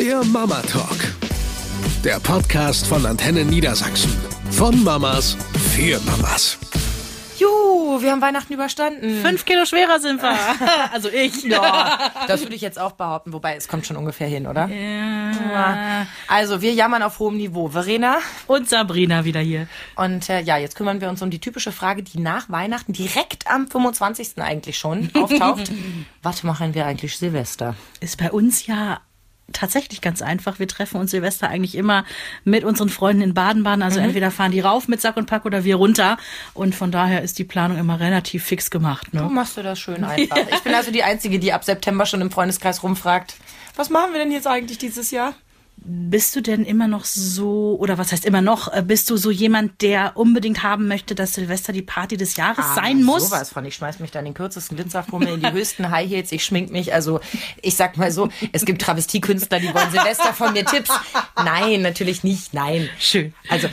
Der Mama Talk. Der Podcast von Antenne Niedersachsen. Von Mamas für Mamas. Juhu, wir haben Weihnachten überstanden. Fünf Kilo schwerer sind wir. also ich. Ja, das würde ich jetzt auch behaupten, wobei es kommt schon ungefähr hin, oder? Ja. Also, wir jammern auf hohem Niveau. Verena? Und Sabrina wieder hier. Und äh, ja, jetzt kümmern wir uns um die typische Frage, die nach Weihnachten direkt am 25. eigentlich schon auftaucht. Was machen wir eigentlich Silvester? Ist bei uns ja tatsächlich ganz einfach. Wir treffen uns Silvester eigentlich immer mit unseren Freunden in Baden-Baden. Also entweder fahren die rauf mit Sack und Pack oder wir runter. Und von daher ist die Planung immer relativ fix gemacht. Du Ne? machst du das schön einfach. Ich bin also die Einzige, die ab September schon im Freundeskreis rumfragt. Was machen wir denn jetzt eigentlich dieses Jahr? Bist du denn immer noch so, oder was heißt immer noch, äh, bist du so jemand, der unbedingt haben möchte, dass Silvester die Party des Jahres sein muss? Ah, Sowas von. Ich schmeiß mich da in den kürzesten Glitzerfummel, in die höchsten High Heels, ich schmink mich. Also ich sag mal so, es gibt Travestiekünstler, die wollen Silvester von mir Tipps. Nein, natürlich nicht. Nein. Schön. Also äh,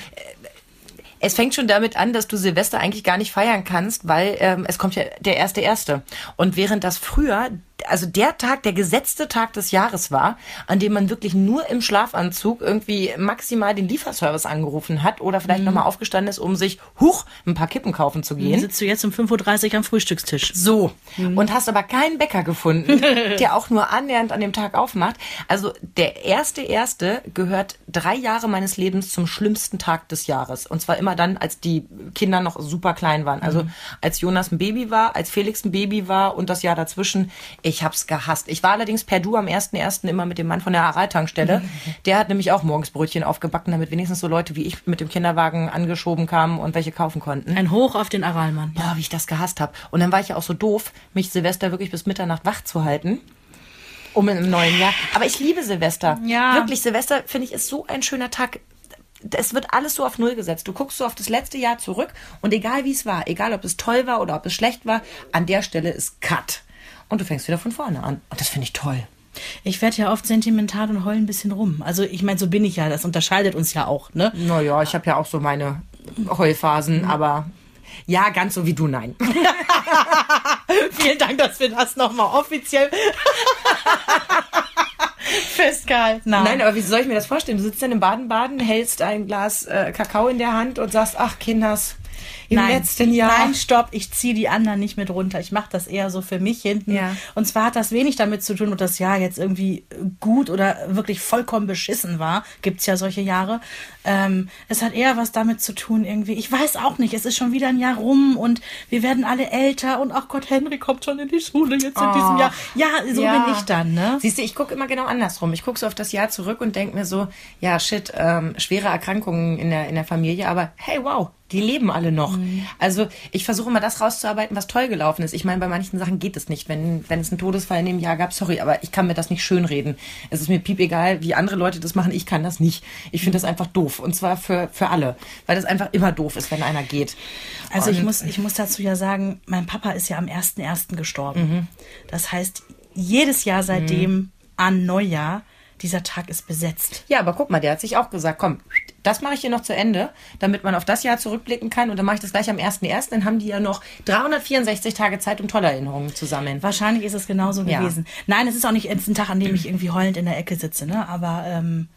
es fängt schon damit an, dass du Silvester eigentlich gar nicht feiern kannst, weil ähm, es kommt ja der erste erste. Und während das früher, also der Tag, der gesetzte Tag des Jahres war, an dem man wirklich nur im Schlafanzug irgendwie maximal den Lieferservice angerufen hat oder vielleicht nochmal aufgestanden ist, um sich huch ein paar Kippen kaufen zu gehen. Sitzt du jetzt um 5.30 Uhr am Frühstückstisch? So. Und hast aber keinen Bäcker gefunden, der auch nur annähernd an dem Tag aufmacht. Also der erste erste gehört drei Jahre meines Lebens zum schlimmsten Tag des Jahres. Und zwar immer dann, als die Kinder noch super klein waren. Also als Jonas ein Baby war, als Felix ein Baby war und das Jahr dazwischen. Ich hab's gehasst. Ich war allerdings per Du am ersten ersten immer mit dem Mann von der Aral-Tankstelle. Der hat nämlich auch morgens Brötchen aufgebacken, damit wenigstens so Leute wie ich mit dem Kinderwagen angeschoben kamen und welche kaufen konnten. Ein Hoch auf den Aralmann. Boah, wie ich das gehasst habe. Und dann war ich ja auch so doof, mich Silvester wirklich bis Mitternacht wach zu halten. Um einem neuen Jahr. Aber ich liebe Silvester. Ja. Wirklich, Silvester finde ich ist so ein schöner Tag. Es wird alles so auf Null gesetzt. Du guckst so auf das letzte Jahr zurück und egal wie es war, egal ob es toll war oder ob es schlecht war, an der Stelle ist Cut. Und du fängst wieder von vorne an. Und das finde ich toll. Ich werde ja oft sentimental und heul ein bisschen rum. Also ich meine, so bin ich ja. Das unterscheidet uns ja auch, ne? Naja, ich habe ja auch so meine Heulphasen, aber ja, ganz so wie du, nein. Vielen Dank, dass wir das nochmal offiziell festgehalten haben. Nein, aber wie soll ich mir das vorstellen? Du sitzt dann im Baden-Baden, hältst ein Glas äh, Kakao in der Hand und sagst, ach Kinders, im Nein, letzten Jahr. Nein, stopp, ich ziehe die anderen nicht mit runter. Ich mache das eher so für mich hinten. Ja. Und zwar hat das wenig damit zu tun, ob das Jahr jetzt irgendwie gut oder wirklich vollkommen beschissen war. Gibt's ja solche Jahre. Ähm, es hat eher was damit zu tun, irgendwie. Ich weiß auch nicht, es ist schon wieder ein Jahr rum und wir werden alle älter und ach Gott, Henry kommt schon in die Schule jetzt in diesem Jahr. Ja, so Ja. bin ich dann, ne? Siehst du, ich gucke immer genau andersrum. Ich gucke so auf das Jahr zurück und denke mir so, ja, shit, ähm, schwere Erkrankungen in der, in der Familie, aber hey, wow, die leben alle noch. Also ich versuche immer das rauszuarbeiten, was toll gelaufen ist. Ich meine, bei manchen Sachen geht es nicht. Wenn, wenn es einen Todesfall in dem Jahr gab, sorry, aber ich kann mir das nicht schönreden. Es ist mir piep egal, wie andere Leute das machen. Ich kann das nicht. Ich finde das einfach doof. Und zwar für, für alle. Weil das einfach immer doof ist, wenn einer geht. Also ich muss, ich muss dazu ja sagen, mein Papa ist ja am 1.1. gestorben. Das heißt, jedes Jahr seitdem an Neujahr, dieser Tag ist besetzt. Ja, aber guck mal, der hat sich auch gesagt, komm, das mache ich hier noch zu Ende, damit man auf das Jahr zurückblicken kann. Und dann mache ich das gleich am 1.1. Dann haben die ja noch 364 Tage Zeit, um tolle Erinnerungen zu sammeln. Wahrscheinlich ist es genauso Ja. gewesen. Nein, es ist auch nicht jetzt ein Tag, an dem ich irgendwie heulend in der Ecke sitze, ne? Aber ähm,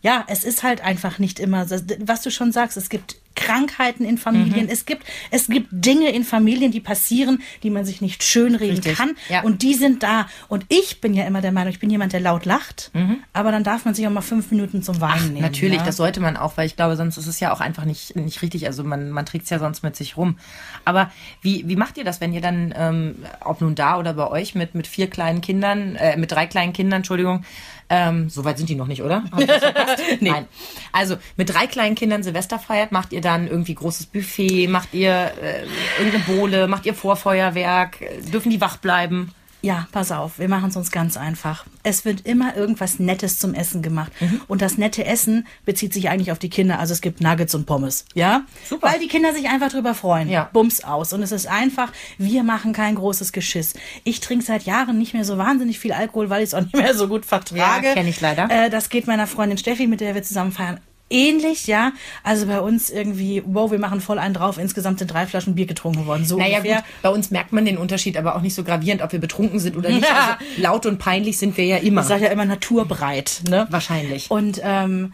ja, es ist halt einfach nicht immer, was du schon sagst, es gibt Krankheiten in Familien, Mhm. es gibt es gibt Dinge in Familien, die passieren, die man sich nicht schönreden Richtig, kann ja. und die sind da und ich bin ja immer der Meinung, ich bin jemand, der laut lacht, aber dann darf man sich auch mal fünf Minuten zum Weinen nehmen. Mhm. Natürlich, ja? das sollte man auch, weil ich glaube, sonst ist es ja auch einfach nicht, nicht richtig. Also man, man trägt es ja sonst mit sich rum. Aber wie, wie macht ihr das, wenn ihr dann, ähm, ob nun da oder bei euch, mit, mit vier kleinen Kindern, äh, mit drei kleinen Kindern, Entschuldigung, ähm, so weit sind die noch nicht, oder? Das verpasst? Nein. Also mit drei kleinen Kindern Silvester feiert, macht ihr dann irgendwie großes Buffet, macht ihr äh, irgendeine Bohle, macht ihr Vorfeuerwerk, äh, dürfen die wach bleiben? Ja, pass auf, wir machen es uns ganz einfach. Es wird immer irgendwas Nettes zum Essen gemacht. Mhm. Und das nette Essen bezieht sich eigentlich auf die Kinder. Also es gibt Nuggets und Pommes. Ja? Super. Weil die Kinder sich einfach drüber freuen. Ja. Bums aus. Und es ist einfach, wir machen kein großes Geschiss. Ich trinke seit Jahren nicht mehr so wahnsinnig viel Alkohol, weil ich es auch nicht mehr so gut vertrage. Ja, kenn ich leider. Äh, das geht meiner Freundin Steffi, mit der wir zusammen feiern, ähnlich, ja. Also bei uns irgendwie, wow, wir machen voll einen drauf. Insgesamt sind drei Flaschen Bier getrunken worden. So Naja ungefähr. gut, bei uns merkt man den Unterschied aber auch nicht so gravierend, ob wir betrunken sind oder nicht. Ja. Also, laut und peinlich sind wir ja immer. Ich sage ja immer naturbreit, ne? Wahrscheinlich. Und ähm,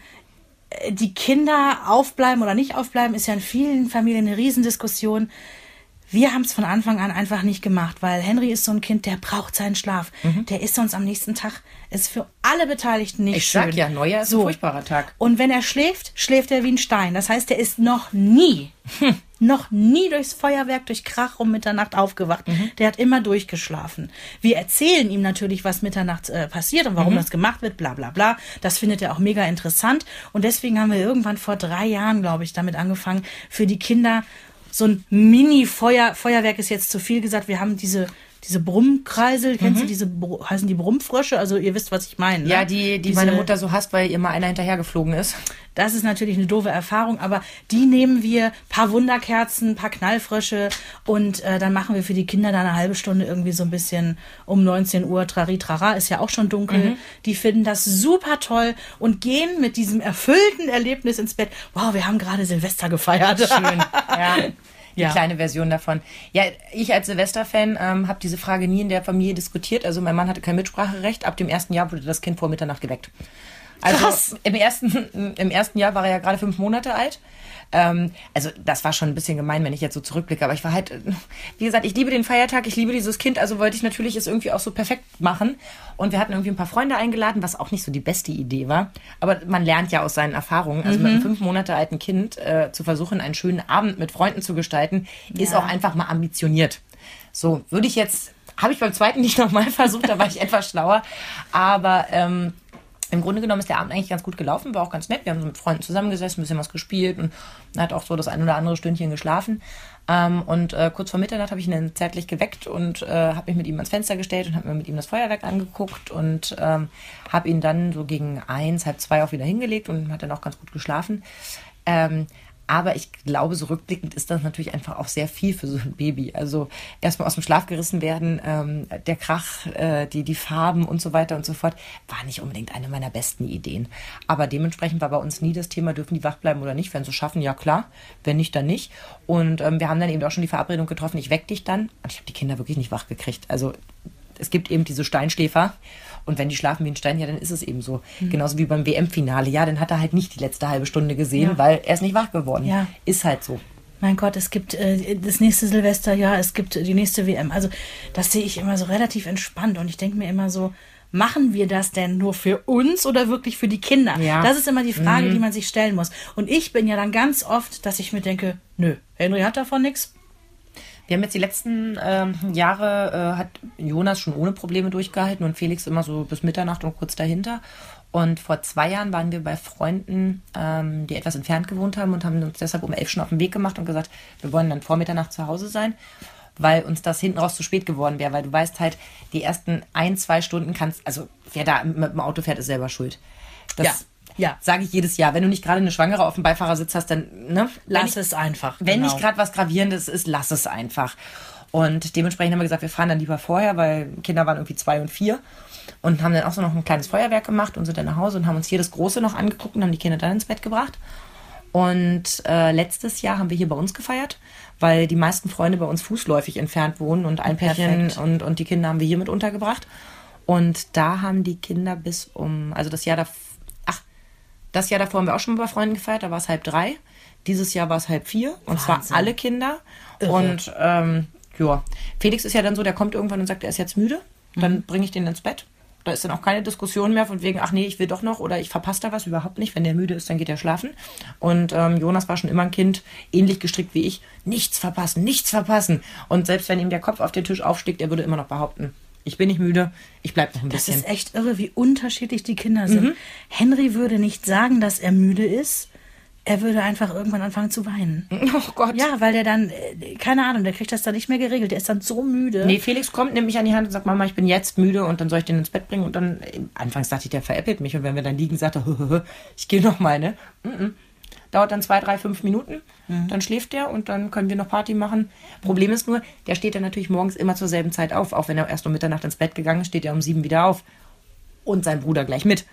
die Kinder aufbleiben oder nicht aufbleiben, ist ja in vielen Familien eine Riesendiskussion. Wir haben es von Anfang an einfach nicht gemacht, weil Henry ist so ein Kind, der braucht seinen Schlaf. Der ist sonst am nächsten Tag, ist für alle Beteiligten nicht Mhm. Ich schön. sag ja, Neujahr ist ein furchtbarer Tag. Und wenn er schläft, schläft er wie ein Stein. Das heißt, er ist noch nie, noch nie durchs Feuerwerk, durch Krach um Mitternacht aufgewacht. Mhm. Der hat immer durchgeschlafen. Wir erzählen ihm natürlich, was Mitternacht äh, passiert und warum Mhm. das gemacht wird, bla bla bla. Das findet er auch mega interessant. Und deswegen haben wir irgendwann vor drei Jahren, glaube ich, damit angefangen, für die Kinder so ein Mini-Feuer, Feuerwerk ist jetzt zu viel gesagt. Wir haben diese, diese Brummkreisel, kennst du diese, Br- heißen die Brummfrösche? Also ihr wisst, was ich meine. Ne? Mhm. Ja, die, die Diese- meine Mutter so hasst, weil ihr mal einer hinterhergeflogen ist. das ist natürlich eine doofe Erfahrung, aber die nehmen wir, paar Wunderkerzen, paar Knallfrösche und äh, dann machen wir für die Kinder da eine halbe Stunde irgendwie so ein bisschen um 19 Uhr Trari Trara, ist ja auch schon dunkel. Die finden das super toll und gehen mit diesem erfüllten Erlebnis ins Bett. Wow, wir haben gerade Silvester gefeiert. Schön. Ja. Die Ja. kleine Version davon. Ja, ich als Silvester-Fan ähm, habe diese Frage nie in der Familie diskutiert. Also mein Mann hatte kein Mitspracherecht. Ab dem ersten Jahr wurde das Kind vor Mitternacht geweckt. Also Krass. Im, ersten, im ersten Jahr war er ja gerade fünf Monate alt. Ähm, also das war schon ein bisschen gemein, wenn ich jetzt so zurückblicke. Aber ich war halt, wie gesagt, ich liebe den Feiertag, ich liebe dieses Kind. Also wollte ich natürlich es irgendwie auch so perfekt machen. Und wir hatten irgendwie ein paar Freunde eingeladen, was auch nicht so die beste Idee war. Aber man lernt ja aus seinen Erfahrungen. Also mit einem fünf Monate alten Kind äh, zu versuchen, einen schönen Abend mit Freunden zu gestalten, ist Ja. auch einfach mal ambitioniert. So, würde ich jetzt, habe ich beim zweiten nicht nochmal versucht, da war ich etwas schlauer. Aber ähm, im Grunde genommen ist der Abend eigentlich ganz gut gelaufen, war auch ganz nett. Wir haben so mit Freunden zusammengesessen, ein bisschen was gespielt und hat auch so das ein oder andere Stündchen geschlafen. Ähm, und äh, kurz vor Mitternacht habe ich ihn dann zärtlich geweckt und äh, habe mich mit ihm ans Fenster gestellt und habe mir mit ihm das Feuerwerk angeguckt und ähm, habe ihn dann so gegen eins, halb zwei auch wieder hingelegt und hat dann auch ganz gut geschlafen. Ähm, aber ich glaube, so rückblickend ist das natürlich einfach auch sehr viel für so ein Baby. Also erstmal aus dem Schlaf gerissen werden, ähm, der Krach, äh, die, die Farben und so weiter und so fort, war nicht unbedingt eine meiner besten Ideen. Aber dementsprechend war bei uns nie das Thema, dürfen die wach bleiben oder nicht. Wenn sie schaffen, ja klar. Wenn nicht, dann nicht. Und ähm, wir haben dann eben auch schon die Verabredung getroffen, ich weck dich dann. Und ich habe die Kinder wirklich nicht wach gekriegt. Also es gibt eben diese Steinschläfer. Und wenn die schlafen wie ein Stein, ja, dann ist es eben so. Genauso wie beim WM-Finale. Ja, dann hat er halt nicht die letzte halbe Stunde gesehen, Ja. weil er ist nicht wach geworden. Ja. Ist halt so. Mein Gott, es gibt äh, das nächste Silvester, ja, es gibt die nächste WM. Also das sehe ich immer so relativ entspannt und ich denke mir immer so, machen wir das denn nur für uns oder wirklich für die Kinder? Ja. Das ist immer die Frage, die man sich stellen muss. Und ich bin ja dann ganz oft, dass ich mir denke, nö, Henry hat davon nichts. Wir haben jetzt die letzten ähm, Jahre, äh, hat Jonas schon ohne Probleme durchgehalten und Felix immer so bis Mitternacht und kurz dahinter. Und vor zwei Jahren waren wir bei Freunden, ähm, die etwas entfernt gewohnt haben und haben uns deshalb um elf schon auf den Weg gemacht und gesagt, wir wollen dann vor Mitternacht zu Hause sein, weil uns das hinten raus zu spät geworden wäre, weil du weißt halt, die ersten ein, zwei Stunden kannst, also wer da mit dem Auto fährt, ist selber schuld. Das Ja, ja. sage ich jedes Jahr. Wenn du nicht gerade eine Schwangere auf dem Beifahrersitz hast, dann, ne? Lass ich- es einfach. wenn genau. nicht gerade was Gravierendes ist, lass es einfach. Und dementsprechend haben wir gesagt, wir fahren dann lieber vorher, weil Kinder waren irgendwie zwei und vier. Und haben dann auch so noch ein kleines Feuerwerk gemacht und sind dann nach Hause und haben uns hier das Große noch angeguckt und haben die Kinder dann ins Bett gebracht. Und äh, letztes Jahr haben wir hier bei uns gefeiert, weil die meisten Freunde bei uns fußläufig entfernt wohnen und ein Pärchen und, und die Kinder haben wir hier mit untergebracht. Und da haben die Kinder bis um, also das Jahr davor, das Jahr davor haben wir auch schon mal bei Freunden gefeiert, da war es halb drei. Dieses Jahr war es halb vier. Und zwar Wahnsinn. alle Kinder. Und ähm, ja, Felix ist ja dann so, der kommt irgendwann und sagt, er ist jetzt müde. Dann bringe ich den ins Bett. Da ist dann auch keine Diskussion mehr von wegen, ach nee, ich will doch noch oder ich verpasse da was. Überhaupt nicht. Wenn der müde ist, dann geht er schlafen. Und ähm, Jonas war schon immer ein Kind, ähnlich gestrickt wie ich. Nichts verpassen, nichts verpassen. Und selbst wenn ihm der Kopf auf den Tisch aufschlägt, er würde immer noch behaupten, ich bin nicht müde, ich bleib noch ein Das bisschen. ist echt irre, wie unterschiedlich die Kinder sind. Mhm. Henry würde nicht sagen, dass er müde ist. Er würde einfach irgendwann anfangen zu weinen. Oh Gott. Ja, weil der dann, äh, keine Ahnung, der kriegt das dann nicht mehr geregelt. Der ist dann so müde. Nee, Felix kommt, nimmt mich an die Hand und sagt, Mama, ich bin jetzt müde und dann soll ich den ins Bett bringen. Und dann, äh, anfangs dachte ich, der veräppelt mich. Und wenn wir dann liegen, sagt er, ich gehe noch mal, ne? Mm -mm. Dauert dann zwei, drei, fünf Minuten. Dann schläft der und dann können wir noch Party machen. Problem ist nur, der steht dann natürlich morgens immer zur selben Zeit auf. Auch wenn er erst um Mitternacht ins Bett gegangen ist, steht er um sieben wieder auf. Und sein Bruder gleich mit.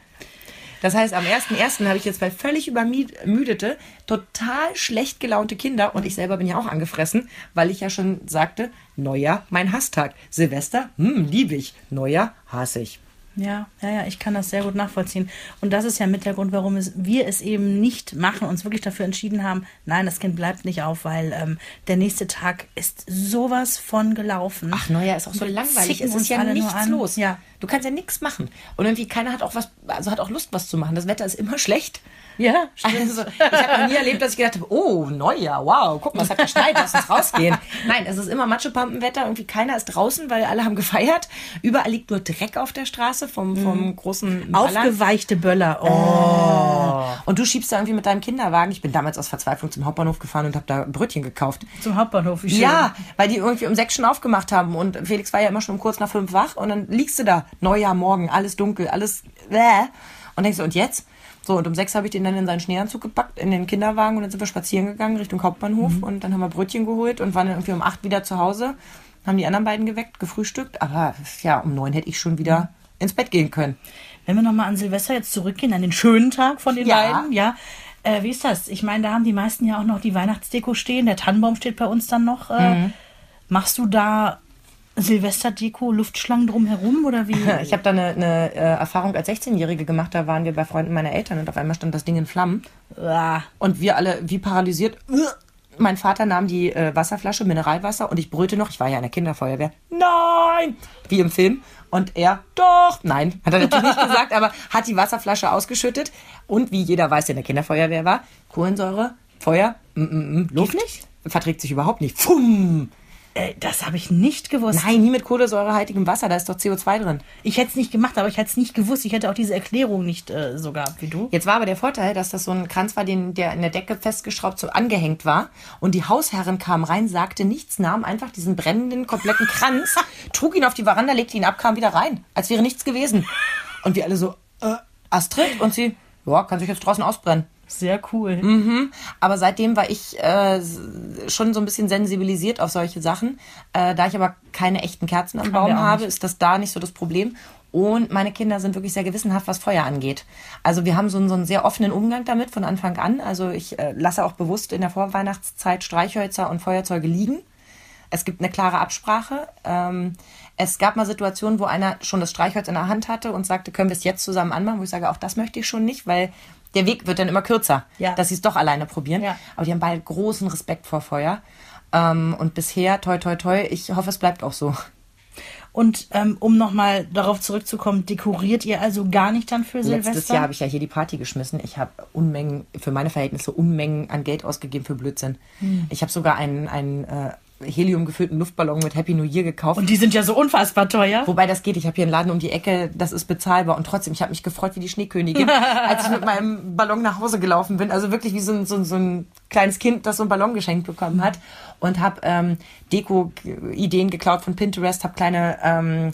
Das heißt, am 1.1. habe ich jetzt zwei völlig übermüdete, total schlecht gelaunte Kinder und ich selber bin ja auch angefressen, weil ich ja schon sagte, Neujahr, mein Hasstag. Silvester, hm, liebe ich. Neujahr, hasse ich. Ja, ja, ja, ich kann das sehr gut nachvollziehen. Und das ist ja mit der Grund, warum es, wir es eben nicht machen, uns wirklich dafür entschieden haben, nein, das Kind bleibt nicht auf, weil ähm, der nächste Tag ist sowas von gelaufen. Ach, Neujahr ist auch so Wir langweilig. Es ist ja nichts los. Ja. Du kannst ja nichts machen. Und irgendwie keiner hat auch was, also hat auch Lust, was zu machen. Das Wetter ist immer schlecht. Ja, Also, ich habe noch nie erlebt, dass ich gedacht habe, oh, Neujahr, wow, guck mal, es hat geschneit, lass uns rausgehen. Nein, es ist immer Matschepampenwetter, irgendwie keiner ist draußen, weil alle haben gefeiert. Überall liegt nur Dreck auf der Straße vom, vom großen Ballern. Aufgeweichte Böller. Oh. Und du schiebst da irgendwie mit deinem Kinderwagen. Ich bin damals aus Verzweiflung zum Hauptbahnhof gefahren und habe da Brötchen gekauft. Zum Hauptbahnhof. Wie schön. Ja, weil die irgendwie um sechs schon aufgemacht haben und Felix war ja immer schon um kurz nach fünf wach und dann liegst du da, Neujahr morgen, alles dunkel, alles bäh. und denkst du, und jetzt? So, und um sechs habe ich den dann in seinen Schneeanzug gepackt, in den Kinderwagen und dann sind wir spazieren gegangen Richtung Hauptbahnhof und dann haben wir Brötchen geholt und waren dann irgendwie um acht wieder zu Hause, haben die anderen beiden geweckt, gefrühstückt, aber ja, um neun hätte ich schon wieder ins Bett gehen können. Wenn wir nochmal an Silvester jetzt zurückgehen, an den schönen Tag von den Ja. beiden, ja. Äh, wie ist das? Ich meine, da haben die meisten ja auch noch die Weihnachtsdeko stehen. Der Tannenbaum steht bei uns dann noch. Äh, Mhm. Machst du da Silvesterdeko, Luftschlangen drumherum oder wie? Ich habe da eine, eine äh, Erfahrung als 16-Jährige gemacht, da waren wir bei Freunden meiner Eltern und auf einmal stand das Ding in Flammen. Ah, Und wir alle wie paralysiert. Mein Vater nahm die äh, Wasserflasche, Mineralwasser, und ich brüllte noch, ich war ja in der Kinderfeuerwehr, nein! Wie im Film. Und er, doch, nein, hat er natürlich nicht gesagt, aber hat die Wasserflasche ausgeschüttet. Und wie jeder weiß, der in der Kinderfeuerwehr war, Kohlensäure, Feuer, mm, mm, mm, Luft, nicht? verträgt sich überhaupt nicht. Fumm! Äh, das habe ich nicht gewusst. Nein, nie mit kohlensäurehaltigem Wasser, da ist doch CO2 drin. Ich hätte es nicht gemacht, aber ich hätte es nicht gewusst. Ich hätte auch diese Erklärung nicht äh, so gehabt wie du. Jetzt war aber der Vorteil, dass das so ein Kranz war, den, der in der Decke festgeschraubt so angehängt war. Und die Hausherrin kam rein, sagte nichts, nahm einfach diesen brennenden, kompletten Kranz, trug ihn auf die Veranda, legte ihn ab, kam wieder rein, als wäre nichts gewesen. Und wir alle so, äh, Astrid? Und sie, ja, kann sich jetzt draußen ausbrennen. Sehr cool. Mhm. Aber seitdem war ich äh, schon so ein bisschen sensibilisiert auf solche Sachen. Äh, da ich aber keine echten Kerzen am Baum habe, ist das da nicht so das Problem. Und meine Kinder sind wirklich sehr gewissenhaft, was Feuer angeht. Also wir haben so einen, so einen sehr offenen Umgang damit von Anfang an. Also ich äh, lasse auch bewusst in der Vorweihnachtszeit Streichhölzer und Feuerzeuge liegen. Es gibt eine klare Absprache. Ähm, es gab mal Situationen, wo einer schon das Streichholz in der Hand hatte und sagte, können wir es jetzt zusammen anmachen? Wo ich sage, auch das möchte ich schon nicht, weil der Weg wird dann immer kürzer, Ja. dass sie es doch alleine probieren. Ja. Aber die haben beide großen Respekt vor Feuer. Ähm, und bisher, toi, toi, toi, ich hoffe, es bleibt auch so. Und ähm, um nochmal darauf zurückzukommen, dekoriert ihr also gar nicht dann für Silvester? Letztes Jahr habe ich ja hier die Party geschmissen. Ich habe Unmengen, für meine Verhältnisse Unmengen an Geld ausgegeben für Blödsinn. Hm. Ich habe sogar einen, einen äh, heliumgefüllten Luftballon mit Happy New Year gekauft. Und die sind ja so unfassbar teuer. Wobei das geht, ich habe hier einen Laden um die Ecke, das ist bezahlbar und trotzdem, ich habe mich gefreut wie die Schneekönigin, als ich mit meinem Ballon nach Hause gelaufen bin. Also wirklich wie so ein, so, ein- so ein kleines Kind, das so einen Ballon geschenkt bekommen hat und habe ähm, Deko-Ideen geklaut von Pinterest, habe kleine, ähm,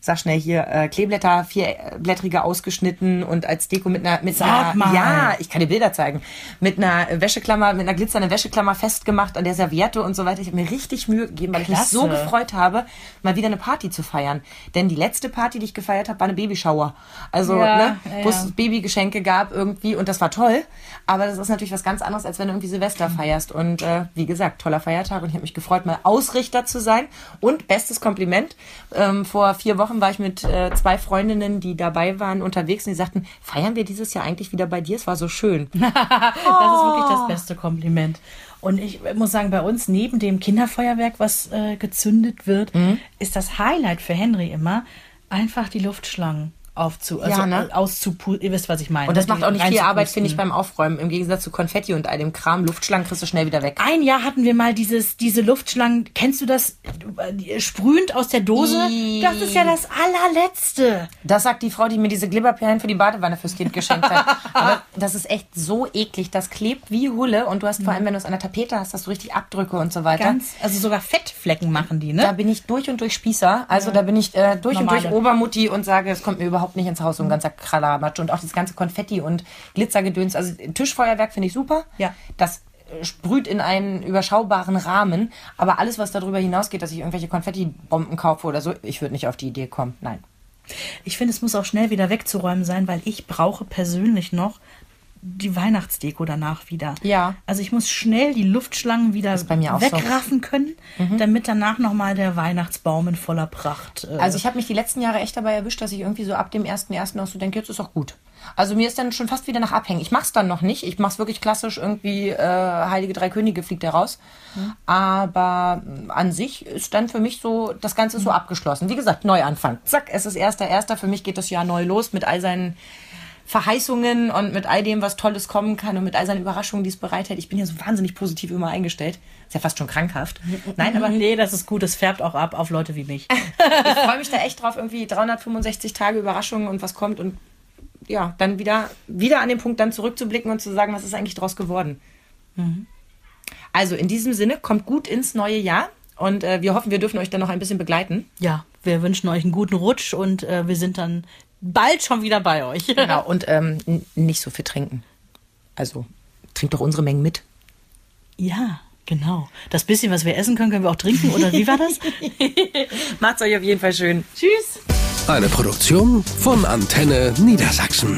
sag schnell hier, äh, Kleeblätter, vierblättrige ausgeschnitten und als Deko mit einer, mit Sag einer, mal. ja, ich kann dir Bilder zeigen, mit einer Wäscheklammer, mit einer glitzernden Wäscheklammer festgemacht an der Serviette und so weiter. Ich habe mir richtig Mühe gegeben, weil ich mich Klasse. so gefreut habe, mal wieder eine Party zu feiern. Denn die letzte Party, die ich gefeiert habe, war eine Babyshower. Also, Ja, ne, ja, wo ja. es Babygeschenke gab irgendwie und das war toll. Aber das ist natürlich was ganz anderes, als wenn du irgendwie Silvester feierst. Und äh, wie gesagt, toller Feiertag und ich habe mich gefreut, mal Ausrichter zu sein. Und bestes Kompliment, ähm, vor vier Wochen war ich mit äh, zwei Freundinnen, die dabei waren, unterwegs und die sagten, feiern wir dieses Jahr eigentlich wieder bei dir? Es war so schön. Das ist wirklich das beste Kompliment. Und ich muss sagen, bei uns neben dem Kinderfeuerwerk, was äh, gezündet wird, Mhm. ist das Highlight für Henry immer einfach die Luftschlangen aufzu, also Ja, ne? auszupusten. Ihr wisst, was ich meine. Und das ne? macht auch nicht viel Arbeit, finde ich, beim Aufräumen. Im Gegensatz zu Konfetti und all dem Kram. Luftschlangen kriegst du schnell wieder weg. Ein Jahr hatten wir mal dieses, diese Luftschlangen. Kennst du das? äh, Sprühend aus der Dose? Ih. Das ist ja das allerletzte. Das sagt die Frau, die mir diese Glibberperlen für die Badewanne fürs Kind geschenkt hat. Aber das ist echt so eklig. Das klebt wie Hulle. Und du hast vor allem, wenn du es an der Tapete hast, hast du richtig Abdrücke und so weiter. Ganz, also sogar Fettflecken machen die, Da ne? bin ich durch und durch Spießer. Also da bin ich äh, durch und Normale. durch Obermutti und sage, es kommt mir überhaupt nicht ins Haus, so ein ganzer Kralamatsch. Und auch das ganze Konfetti und Glitzergedöns. Also Tischfeuerwerk finde ich super. Ja. Das äh, sprüht in einen überschaubaren Rahmen. Aber alles, was darüber hinausgeht, dass ich irgendwelche Konfetti-Bomben kaufe oder so, ich würde nicht auf die Idee kommen. Nein. Ich finde, es muss auch schnell wieder wegzuräumen sein, weil ich brauche persönlich noch die Weihnachtsdeko danach wieder. Ja. Also ich muss schnell die Luftschlangen wieder auch so. Mhm. wegraffen können, damit danach nochmal der Weihnachtsbaum in voller Pracht. Äh, Also ich habe mich die letzten Jahre echt dabei erwischt, dass ich irgendwie so ab dem 1.1. auch so denke, jetzt ist auch gut. Also mir ist dann schon fast wieder nach Abhängen. Ich mach's dann noch nicht. Ich mach's wirklich klassisch irgendwie äh, Heilige Drei Könige fliegt er raus. Aber mh, an sich ist dann für mich so, das Ganze ist so abgeschlossen. Wie gesagt, Neuanfang. Zack, es ist erster, erster. Für mich geht das Jahr neu los mit all seinen Verheißungen und mit all dem, was Tolles kommen kann und mit all seinen Überraschungen, die es bereithält. Ich bin ja so wahnsinnig positiv immer eingestellt. Ist ja fast schon krankhaft. Nein, aber nee, das ist gut. Es färbt auch ab auf Leute wie mich. ich freue mich da echt drauf, irgendwie 365 Tage Überraschungen und was kommt und ja, dann wieder, wieder an den Punkt dann zurückzublicken und zu sagen, was ist eigentlich draus geworden. Also in diesem Sinne, kommt gut ins neue Jahr und äh, wir hoffen, wir dürfen euch dann noch ein bisschen begleiten. Ja, wir wünschen euch einen guten Rutsch und äh, wir sind dann bald schon wieder bei euch. Genau, und ähm, nicht so viel trinken. Also trinkt doch unsere Mengen mit. Ja, genau. Das bisschen, was wir essen können, können wir auch trinken, oder wie war das? Macht's euch auf jeden Fall schön. Tschüss. Eine Produktion von Antenne Niedersachsen.